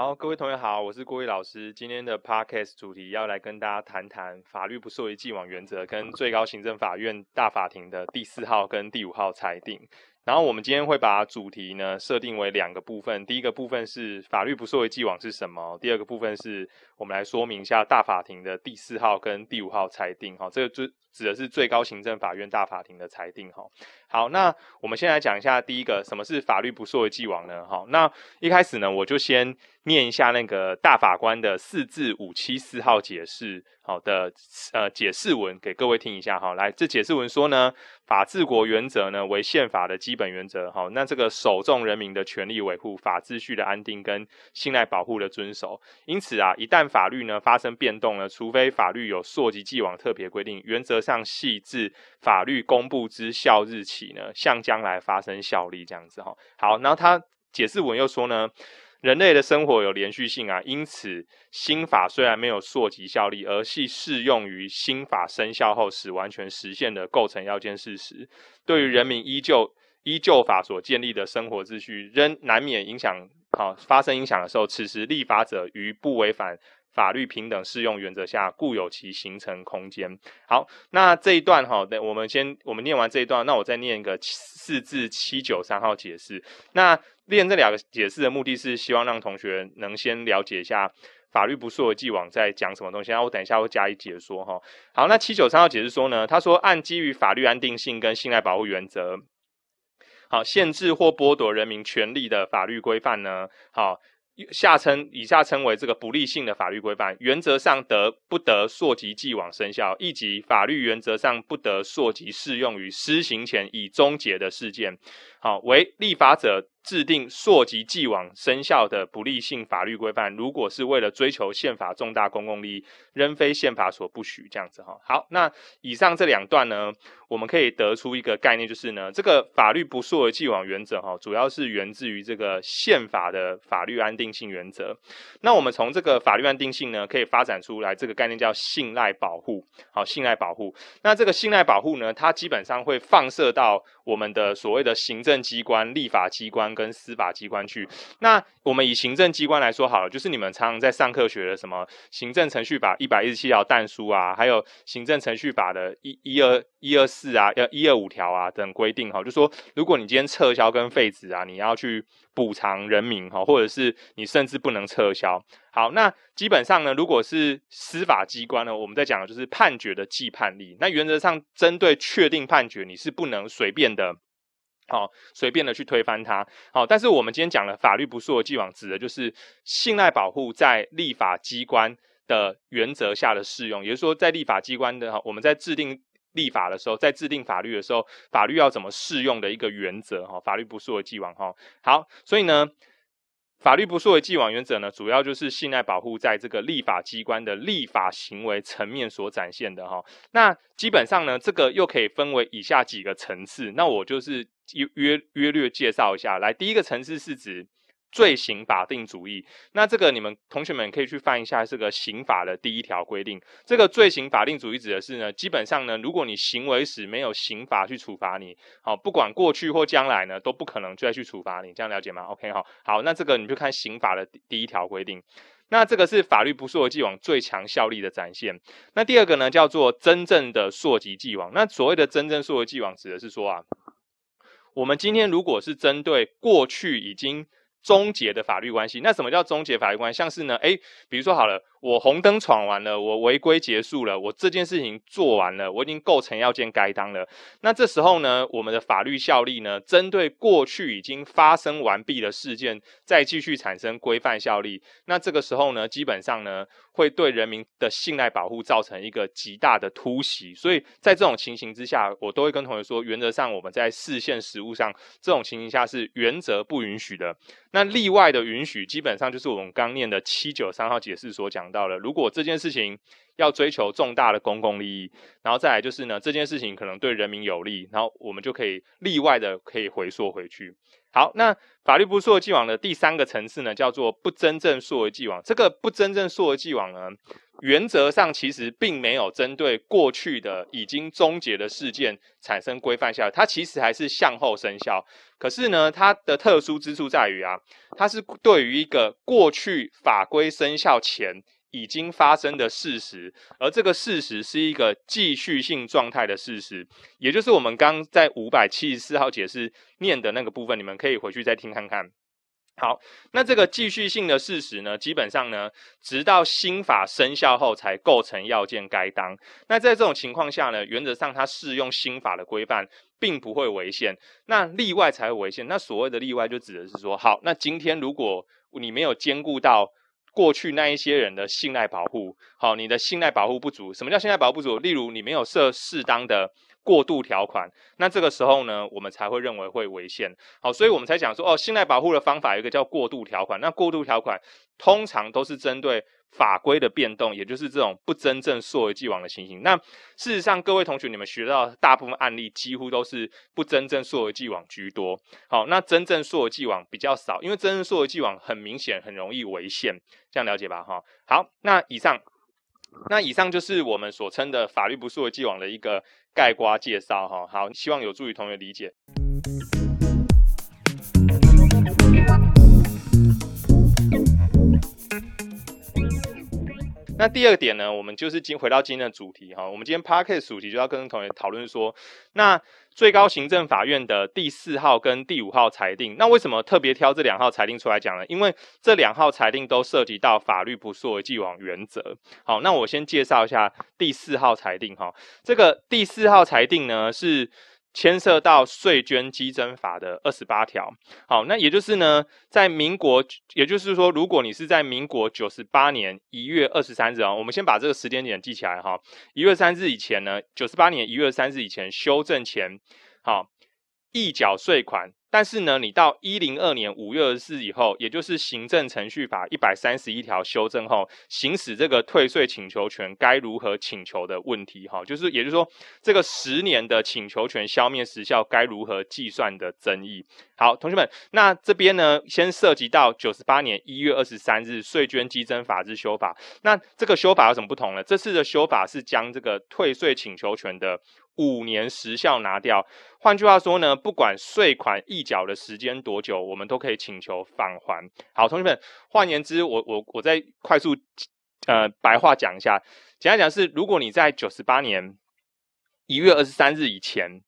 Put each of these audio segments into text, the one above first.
好，各位同学好，我是郭毅老师。今天的 podcast 主题要来跟大家谈谈法律不受于既往原则跟最高行政法院大法庭的第四号跟第五号裁定。然后我们今天会把主题呢设定为两个部分，第一个部分是法律不溯为既往是什么，第二个部分是我们来说明一下大法庭的第四号跟第五号裁定。哈，这个最指的是最高行政法院大法庭的裁定。哈，好，那我们先来讲一下第一个，什么是法律不溯为既往呢？哈，那一开始呢，我就先念一下那个大法官的四至五七四号解释。好的，呃，解释文给各位听一下哈。来，这解释文说呢，法治国原则呢为宪法的基本原则。哈，那这个首重人民的权利维护、法秩序的安定跟信赖保护的遵守。因此啊，一旦法律呢发生变动呢，除非法律有溯及既往特别规定，原则上系自法律公布之效日起呢，向将来发生效力这样子哈。好，然后他解释文又说呢。人类的生活有连续性啊，因此新法虽然没有溯及效力，而系适用于新法生效后使完全实现的构成要件事实。对于人民依旧依旧法所建立的生活秩序，仍难免影响，好发生影响的时候，此时立法者于不违反法律平等适用原则下，固有其形成空间。好，那这一段哈，我们先我们念完这一段，那我再念一个四至七九三号解释。那练这两个解释的目的是希望让同学能先了解一下法律不溯的既往在讲什么东西，然后我等一下会加以解说哈。好，那七九三号解释说呢，他说按基于法律安定性跟信赖保护原则，好限制或剥夺人民权利的法律规范呢，好下称以下称为这个不利性的法律规范，原则上得不得溯及既往生效，以及法律原则上不得溯及适用于施行前已终结的事件，好为立法者。制定溯及既往生效的不利性法律规范，如果是为了追求宪法重大公共利益，仍非宪法所不许。这样子哈，好，那以上这两段呢，我们可以得出一个概念，就是呢，这个法律不溯为既往原则哈，主要是源自于这个宪法的法律安定性原则。那我们从这个法律安定性呢，可以发展出来这个概念叫信赖保护。好，信赖保护。那这个信赖保护呢，它基本上会放射到我们的所谓的行政机关、立法机关。跟司法机关去，那我们以行政机关来说好了，就是你们常常在上课学的什么行政程序法一百一十七条但书啊，还有行政程序法的一一二一二四啊，要一二五条啊等规定哈，就说如果你今天撤销跟废止啊，你要去补偿人民哈，或者是你甚至不能撤销。好，那基本上呢，如果是司法机关呢，我们在讲的就是判决的既判力，那原则上针对确定判决，你是不能随便的。好，随便的去推翻它。好，但是我们今天讲的法律不溯既往，指的就是信赖保护在立法机关的原则下的适用。也就是说，在立法机关的哈，我们在制定立法的时候，在制定法律的时候，法律要怎么适用的一个原则哈，法律不溯既往哈。好，所以呢。法律不溯为既往原则呢，主要就是信赖保护在这个立法机关的立法行为层面所展现的哈。那基本上呢，这个又可以分为以下几个层次。那我就是约约约略介绍一下。来，第一个层次是指。罪行法定主义，那这个你们同学们可以去翻一下这个刑法的第一条规定。这个罪行法定主义指的是呢，基本上呢，如果你行为时没有刑法去处罚你，好，不管过去或将来呢，都不可能再去处罚你。这样了解吗？OK 好，好，那这个你就看刑法的第一条规定。那这个是法律不溯及既往最强效力的展现。那第二个呢，叫做真正的溯及既往。那所谓的真正溯及既往，指的是说啊，我们今天如果是针对过去已经终结的法律关系，那什么叫终结法律关系？像是呢，哎，比如说好了。我红灯闯完了，我违规结束了，我这件事情做完了，我已经构成要件该当了。那这时候呢，我们的法律效力呢，针对过去已经发生完毕的事件，再继续产生规范效力。那这个时候呢，基本上呢，会对人民的信赖保护造成一个极大的突袭。所以在这种情形之下，我都会跟同学说，原则上我们在视线实务上，这种情形下是原则不允许的。那例外的允许，基本上就是我们刚念的七九三号解释所讲。到了，如果这件事情要追求重大的公共利益，然后再来就是呢，这件事情可能对人民有利，然后我们就可以例外的可以回溯回去。好，那法律不溯既往的第三个层次呢，叫做不真正溯而既往。这个不真正溯而既往呢，原则上其实并没有针对过去的已经终结的事件产生规范效它其实还是向后生效。可是呢，它的特殊之处在于啊，它是对于一个过去法规生效前。已经发生的事实，而这个事实是一个继续性状态的事实，也就是我们刚在五百七十四号解释念的那个部分，你们可以回去再听看看。好，那这个继续性的事实呢，基本上呢，直到新法生效后才构成要件该当。那在这种情况下呢，原则上它适用新法的规范，并不会违宪。那例外才会违宪。那所谓的例外，就指的是说，好，那今天如果你没有兼顾到。过去那一些人的信赖保护，好，你的信赖保护不足。什么叫信赖保护不足？例如你没有设适当的过渡条款，那这个时候呢，我们才会认为会违宪。好，所以我们才讲说，哦，信赖保护的方法有一个叫过渡条款。那过渡条款通常都是针对。法规的变动，也就是这种不真正溯而既往的情形。那事实上，各位同学，你们学到大部分案例几乎都是不真正溯而既往居多。好，那真正溯而既往比较少，因为真正溯而既往很明显很容易违宪，这样了解吧？哈，好，那以上，那以上就是我们所称的法律不溯而既往的一个概括介绍。哈，好，希望有助于同学理解。那第二点呢，我们就是今回到今天的主题哈，我们今天 p a r k e t 主题就要跟同学讨论说，那最高行政法院的第四号跟第五号裁定，那为什么特别挑这两号裁定出来讲呢？因为这两号裁定都涉及到法律不溯而既往原则。好，那我先介绍一下第四号裁定哈，这个第四号裁定呢是。牵涉到税捐稽征法的二十八条，好，那也就是呢，在民国，也就是说，如果你是在民国九十八年一月二十三日啊，我们先把这个时间点记起来哈，一月三日以前呢，九十八年一月三日以前修正前，好，易缴税款。但是呢，你到一零二年五月二十四以后，也就是行政程序法一百三十一条修正后，行使这个退税请求权该如何请求的问题，哈，就是也就是说，这个十年的请求权消灭时效该如何计算的争议。好，同学们，那这边呢，先涉及到九十八年一月二十三日税捐稽征法之修法。那这个修法有什么不同呢？这次的修法是将这个退税请求权的。五年时效拿掉，换句话说呢，不管税款预缴的时间多久，我们都可以请求返还。好，同学们，换言之，我我我再快速呃白话讲一下，简单讲是，如果你在九十八年一月二十三日以前。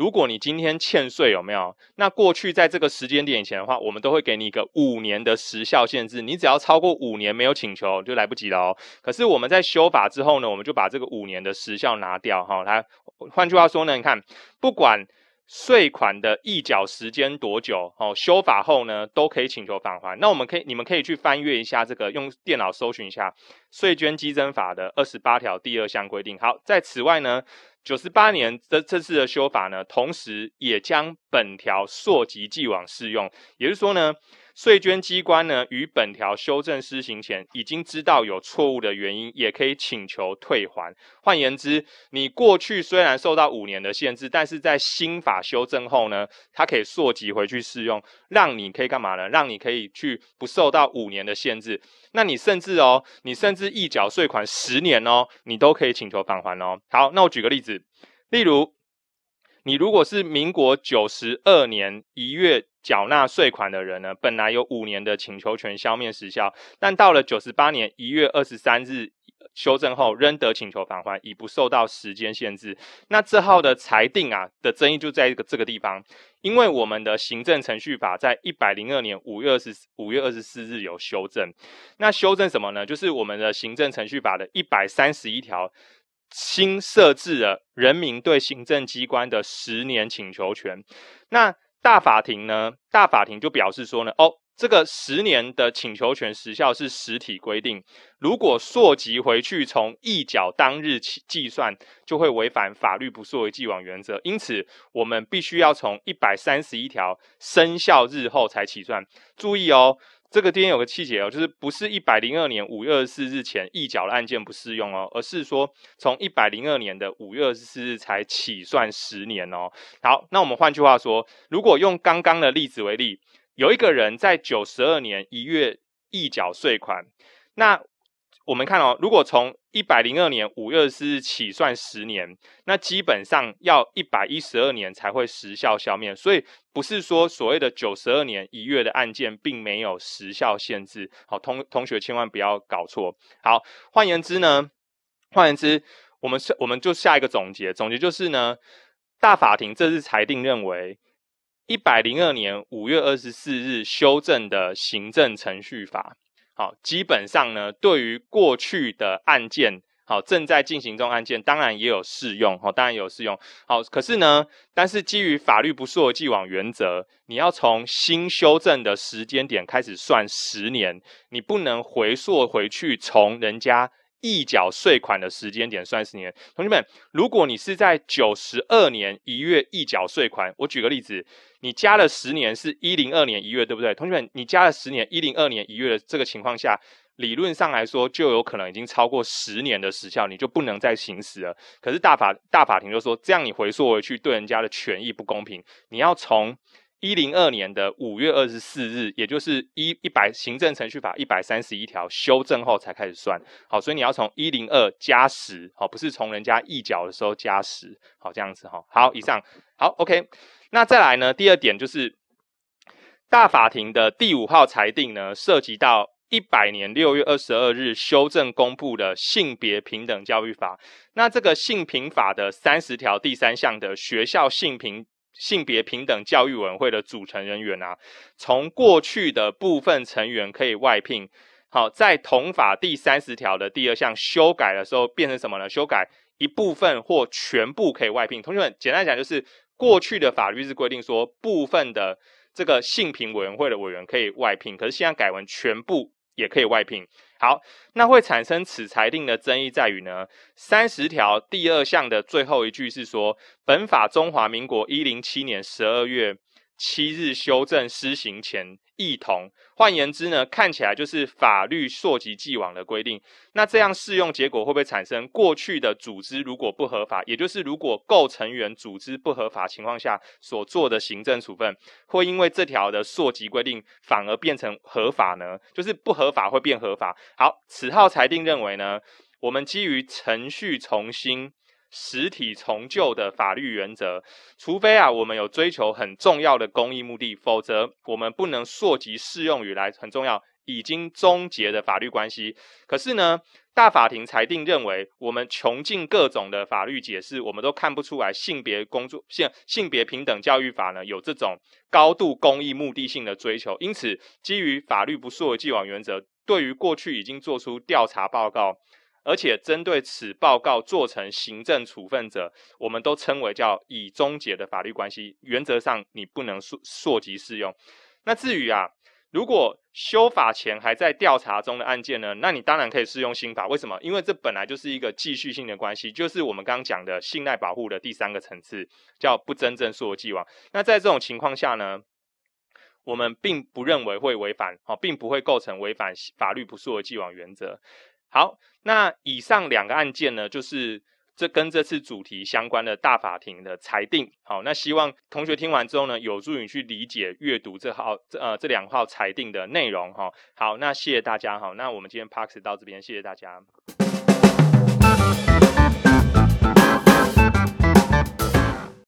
如果你今天欠税有没有？那过去在这个时间点以前的话，我们都会给你一个五年的时效限制。你只要超过五年没有请求，就来不及了哦。可是我们在修法之后呢，我们就把这个五年的时效拿掉哈。来，换句话说呢，你看，不管税款的预缴时间多久，哦，修法后呢，都可以请求返还。那我们可以，你们可以去翻阅一下这个，用电脑搜寻一下《税捐稽征法》的二十八条第二项规定。好，在此外呢。九十八年的这次的修法呢，同时也将本条溯及既往适用，也就是说呢。税捐机关呢，于本条修正施行前，已经知道有错误的原因，也可以请求退还。换言之，你过去虽然受到五年的限制，但是在新法修正后呢，它可以溯及回去适用，让你可以干嘛呢？让你可以去不受到五年的限制。那你甚至哦，你甚至一缴税款十年哦，你都可以请求返还哦。好，那我举个例子，例如。你如果是民国九十二年一月缴纳税款的人呢，本来有五年的请求权消灭时效，但到了九十八年一月二十三日修正后，仍得请求返还，已不受到时间限制。那这号的裁定啊的争议就在一个这个地方，因为我们的行政程序法在一百零二年五月二十五月二十四日有修正，那修正什么呢？就是我们的行政程序法的一百三十一条。新设置了人民对行政机关的十年请求权，那大法庭呢？大法庭就表示说呢，哦，这个十年的请求权时效是实体规定，如果溯及回去从一缴当日起计算，就会违反法律不溯为既往原则，因此我们必须要从一百三十一条生效日后才起算。注意哦。这个边有个细节哦，就是不是一百零二年五月二十四日前一缴的案件不适用哦，而是说从一百零二年的五月二十四日才起算十年哦。好，那我们换句话说，如果用刚刚的例子为例，有一个人在九十二年一月一缴税款，那我们看哦，如果从一百零二年五月二十四日起算十年，那基本上要一百一十二年才会时效消灭。所以不是说所谓的九十二年一月的案件并没有时效限制。好，同同学千万不要搞错。好，换言之呢，换言之，我们是我们就下一个总结，总结就是呢，大法庭这次裁定认为，一百零二年五月二十四日修正的行政程序法。好，基本上呢，对于过去的案件，好正在进行中案件，当然也有适用，好，当然有适用。好，可是呢，但是基于法律不溯既往原则，你要从新修正的时间点开始算十年，你不能回溯回去从人家。一缴税款的时间点算十年，同学们，如果你是在九十二年一月一缴税款，我举个例子，你加了十年是一零二年一月，对不对？同学们，你加了十年一零二年一月的这个情况下，理论上来说就有可能已经超过十年的时效，你就不能再行使了。可是大法大法庭就说，这样你回溯回去对人家的权益不公平，你要从。一零二年的五月二十四日，也就是一一百行政程序法一百三十一条修正后才开始算，好，所以你要从一零二加十，好，不是从人家一缴的时候加十，好，这样子哈，好，以上好，OK，那再来呢，第二点就是大法庭的第五号裁定呢，涉及到一百年六月二十二日修正公布的性别平等教育法，那这个性平法的三十条第三项的学校性平。性别平等教育委员会的组成人员啊，从过去的部分成员可以外聘，好，在同法第三十条的第二项修改的时候，变成什么呢？修改一部分或全部可以外聘。同学们，简单讲就是过去的法律是规定说部分的这个性平委员会的委员可以外聘，可是现在改为全部也可以外聘。好，那会产生此裁定的争议在于呢，三十条第二项的最后一句是说，本法中华民国一零七年十二月。七日修正施行前异同，换言之呢，看起来就是法律溯及既往的规定。那这样适用结果会不会产生过去的组织如果不合法，也就是如果构成员组织不合法情况下所做的行政处分，会因为这条的溯及规定反而变成合法呢？就是不合法会变合法。好，此号裁定认为呢，我们基于程序重新。实体重旧的法律原则，除非啊我们有追求很重要的公益目的，否则我们不能溯及适用于来很重要已经终结的法律关系。可是呢，大法庭裁定认为，我们穷尽各种的法律解释，我们都看不出来性别工作性性别平等教育法呢有这种高度公益目的性的追求。因此，基于法律不溯既往原则，对于过去已经做出调查报告。而且针对此报告做成行政处分者，我们都称为叫已终结的法律关系，原则上你不能溯溯及适用。那至于啊，如果修法前还在调查中的案件呢，那你当然可以适用新法。为什么？因为这本来就是一个继续性的关系，就是我们刚刚讲的信赖保护的第三个层次，叫不真正溯及既往。那在这种情况下呢，我们并不认为会违反，哦，并不会构成违反法律不溯及既往原则。好，那以上两个案件呢，就是这跟这次主题相关的大法庭的裁定。好，那希望同学听完之后呢，有助于去理解阅读这号这呃这两号裁定的内容哈。好，那谢谢大家哈。那我们今天 Parks 到这边，谢谢大家。